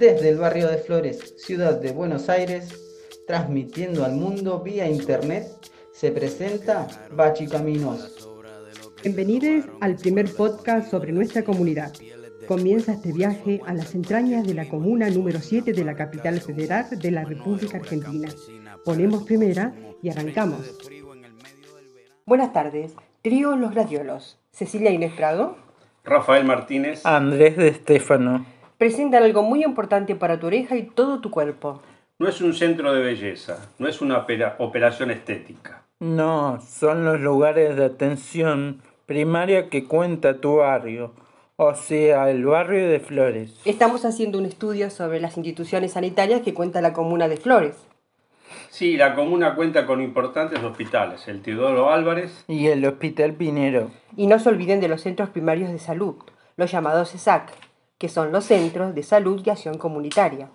Desde el barrio de Flores, ciudad de Buenos Aires, transmitiendo al mundo vía internet, se presenta Bachi Caminos. Bienvenidos al primer podcast sobre nuestra comunidad. Comienza este viaje a las entrañas de la comuna número 7 de la capital federal de la República Argentina. Ponemos primera y arrancamos. Buenas tardes, trío Los Gradiolos. Cecilia Inés Prado. Rafael Martínez. Andrés de Estefano. Presentan algo muy importante para tu oreja y todo tu cuerpo. No es un centro de belleza, no es una opera- operación estética. No, son los lugares de atención primaria que cuenta tu barrio, o sea, el barrio de Flores. Estamos haciendo un estudio sobre las instituciones sanitarias que cuenta la comuna de Flores. Sí, la comuna cuenta con importantes hospitales, el Teodoro Álvarez, Y el Hospital Pinero. Y no se olviden de los centros primarios de salud, los llamados CESAC, que son los Centros de Salud y Acción Comunitaria.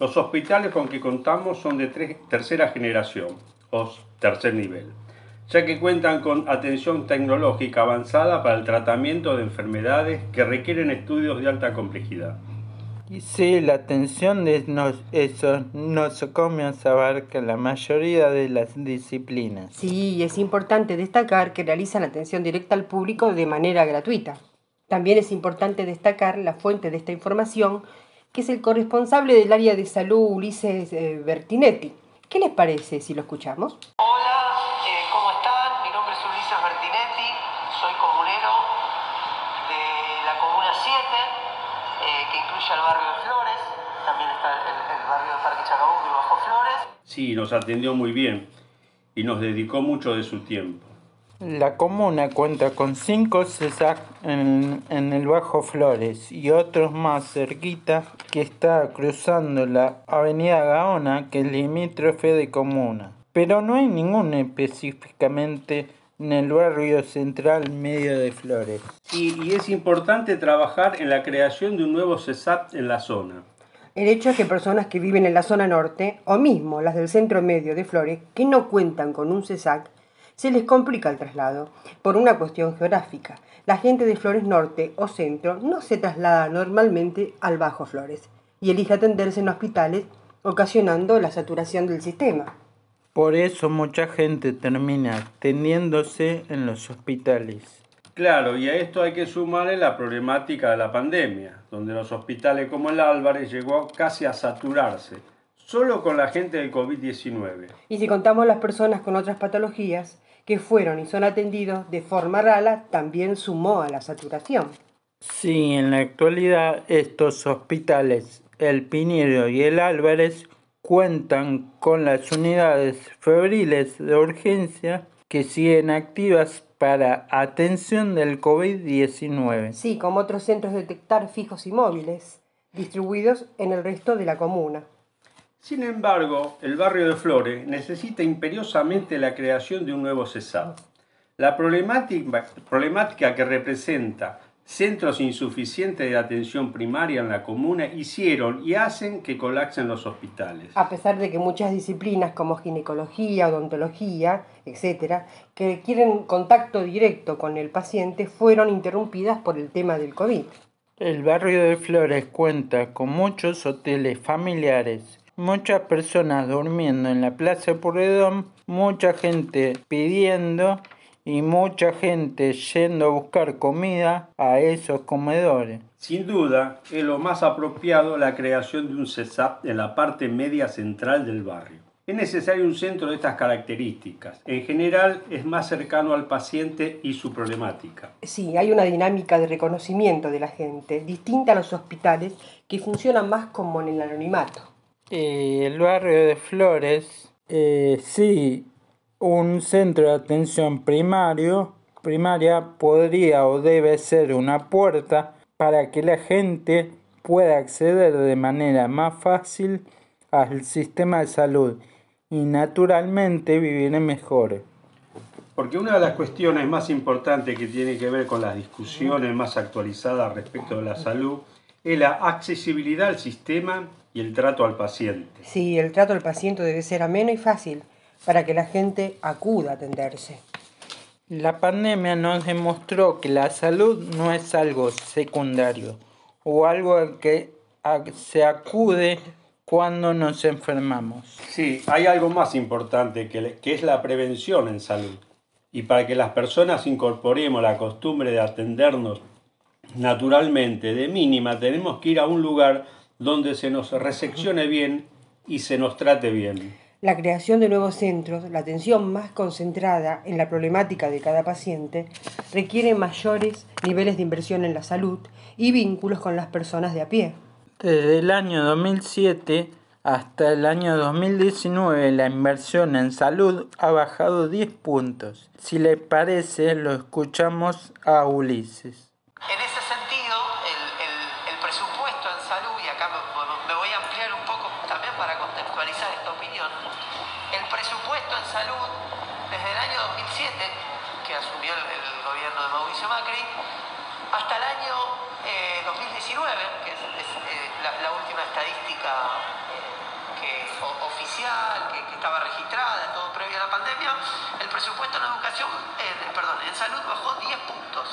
los hospitales con que contamos son de tres- tercera generación, o tercer nivel, ya que cuentan con atención tecnológica avanzada para el tratamiento de enfermedades que requieren estudios de alta complejidad. Y sí, la atención de nos- esos nosocomios abarca la mayoría de las disciplinas. Sí, es importante destacar que realizan atención directa al público de manera gratuita. También es importante destacar la fuente de esta información, que es el corresponsable del área de salud, Ulises eh, Bertinetti. ¿Qué les parece si lo escuchamos? Hola, eh, ¿cómo están? Mi nombre es Ulises Bertinetti, soy comunero de la Comuna 7, eh, que incluye al barrio de Flores, también está el, el barrio de Parque Chacabuco y Bajo Flores. Sí, nos atendió muy bien y nos dedicó mucho de su tiempo. La comuna cuenta con cinco CESAC en, en el Bajo Flores y otros más cerquita que está cruzando la avenida Gaona que es limítrofe de comuna. Pero no hay ninguno específicamente en el barrio central medio de Flores. Y, y es importante trabajar en la creación de un nuevo CESAP en la zona. El hecho es que personas que viven en la zona norte, o mismo las del centro medio de Flores, que no cuentan con un CESAC, se les complica el traslado por una cuestión geográfica. La gente de Flores Norte o Centro no se traslada normalmente al Bajo Flores y elige atenderse en hospitales, ocasionando la saturación del sistema. Por eso mucha gente termina atendiéndose en los hospitales. Claro, y a esto hay que sumarle la problemática de la pandemia, donde los hospitales como el Álvarez llegó casi a saturarse, solo con la gente del COVID-19. Y si contamos las personas con otras patologías que fueron y son atendidos de forma rala, también sumó a la saturación. Sí, en la actualidad estos hospitales, el Pinheiro y el Álvarez, cuentan con las unidades febriles de urgencia que siguen activas para atención del COVID-19. Sí, como otros centros de detectar fijos y móviles, distribuidos en el resto de la comuna. Sin embargo, el barrio de Flores necesita imperiosamente la creación de un nuevo CESAP. La problemática, problemática que representa centros insuficientes de atención primaria en la comuna hicieron y hacen que colapsen los hospitales. A pesar de que muchas disciplinas como ginecología, odontología, etcétera, que requieren contacto directo con el paciente, fueron interrumpidas por el tema del COVID. El barrio de Flores cuenta con muchos hoteles familiares, muchas personas durmiendo en la Plaza Puredón, mucha gente pidiendo y mucha gente yendo a buscar comida a esos comedores. Sin duda, es lo más apropiado la creación de un CESAP en la parte media central del barrio. Es necesario un centro de estas características. En general, es más cercano al paciente y su problemática. Sí, hay una dinámica de reconocimiento de la gente, distinta a los hospitales que funcionan más como en el anonimato. Eh, el barrio de Flores, eh, sí, un centro de atención primario, primaria podría o debe ser una puerta para que la gente pueda acceder de manera más fácil al sistema de salud y naturalmente vivir mejor. Porque una de las cuestiones más importantes que tiene que ver con las discusiones más actualizadas respecto de la salud es la accesibilidad al sistema y el trato al paciente. Sí, el trato al paciente debe ser ameno y fácil para que la gente acuda a atenderse. La pandemia nos demostró que la salud no es algo secundario o algo al que se acude cuando nos enfermamos. Sí, hay algo más importante que, que es la prevención en salud. Y para que las personas incorporemos la costumbre de atendernos naturalmente, de mínima, tenemos que ir a un lugar donde se nos reseccione bien y se nos trate bien. La creación de nuevos centros, la atención más concentrada en la problemática de cada paciente, requiere mayores niveles de inversión en la salud y vínculos con las personas de a pie. Desde el año 2007 hasta el año 2019 la inversión en salud ha bajado 10 puntos. Si le parece, lo escuchamos a Ulises. Salud desde el año 2007, que asumió el, gobierno de Mauricio Macri, hasta el año 2019, eh, que es, eh, la, última estadística eh, oficial, que, estaba registrada, todo previo a la pandemia, el presupuesto en educación, perdón, en salud bajó 10 puntos.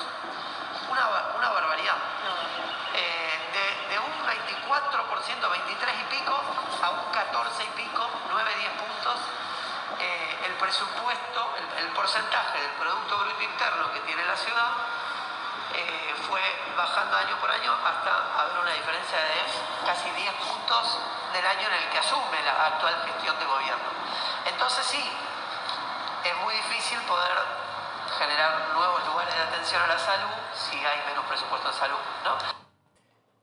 Una, una barbaridad. de, un 24%, 23 y pico, a un 14 y pico, 9, 10 puntos, el presupuesto, el, el porcentaje del Producto Bruto Interno que tiene la ciudad eh, fue bajando año por año hasta haber una diferencia de casi 10 puntos del año en el que asume la actual gestión de gobierno. Entonces sí, es muy difícil poder generar nuevos lugares de atención a la salud si hay menos presupuesto en salud, ¿no?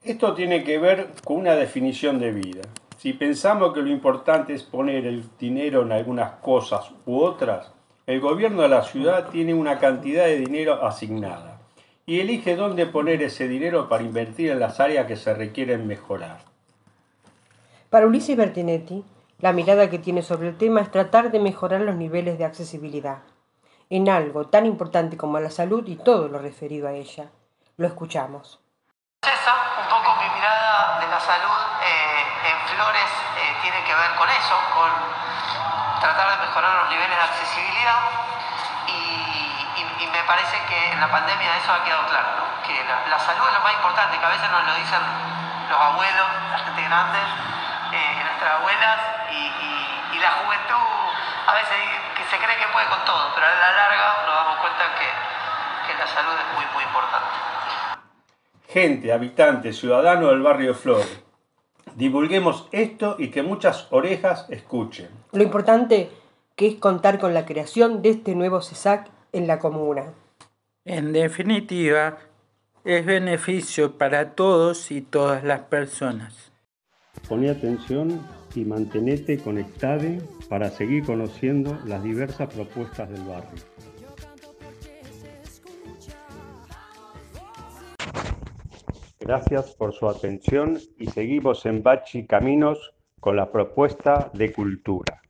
Esto tiene que ver con una definición de vida. Si pensamos que lo importante es poner el dinero en algunas cosas u otras, el gobierno de la ciudad tiene una cantidad de dinero asignada y elige dónde poner ese dinero para invertir en las áreas que se requieren mejorar. Para Ulises Bertinetti, la mirada que tiene sobre el tema es tratar de mejorar los niveles de accesibilidad en algo tan importante como la salud y todo lo referido a ella. Lo escuchamos. Esa, un poco mi mirada de la salud eh, en Flores eh, tiene que ver con eso, con tratar de mejorar los niveles de accesibilidad y, me parece que en la pandemia eso ha quedado claro, que la, salud es lo más importante, que a veces nos lo dicen los abuelos, la gente grande, eh, nuestras abuelas y, la juventud a veces que se cree que puede con todo, pero a la larga nos damos cuenta que, que la salud es muy, muy importante. Gente, habitante, ciudadano del barrio Flores, divulguemos esto y que muchas orejas escuchen. Lo importante que es contar con la creación de este nuevo CESAC en la comuna. En definitiva, es beneficio para todos y todas las personas. Poné atención y mantenete conectado para seguir conociendo las diversas propuestas del barrio. Gracias por su atención y seguimos en Bachi Caminos con la propuesta de cultura.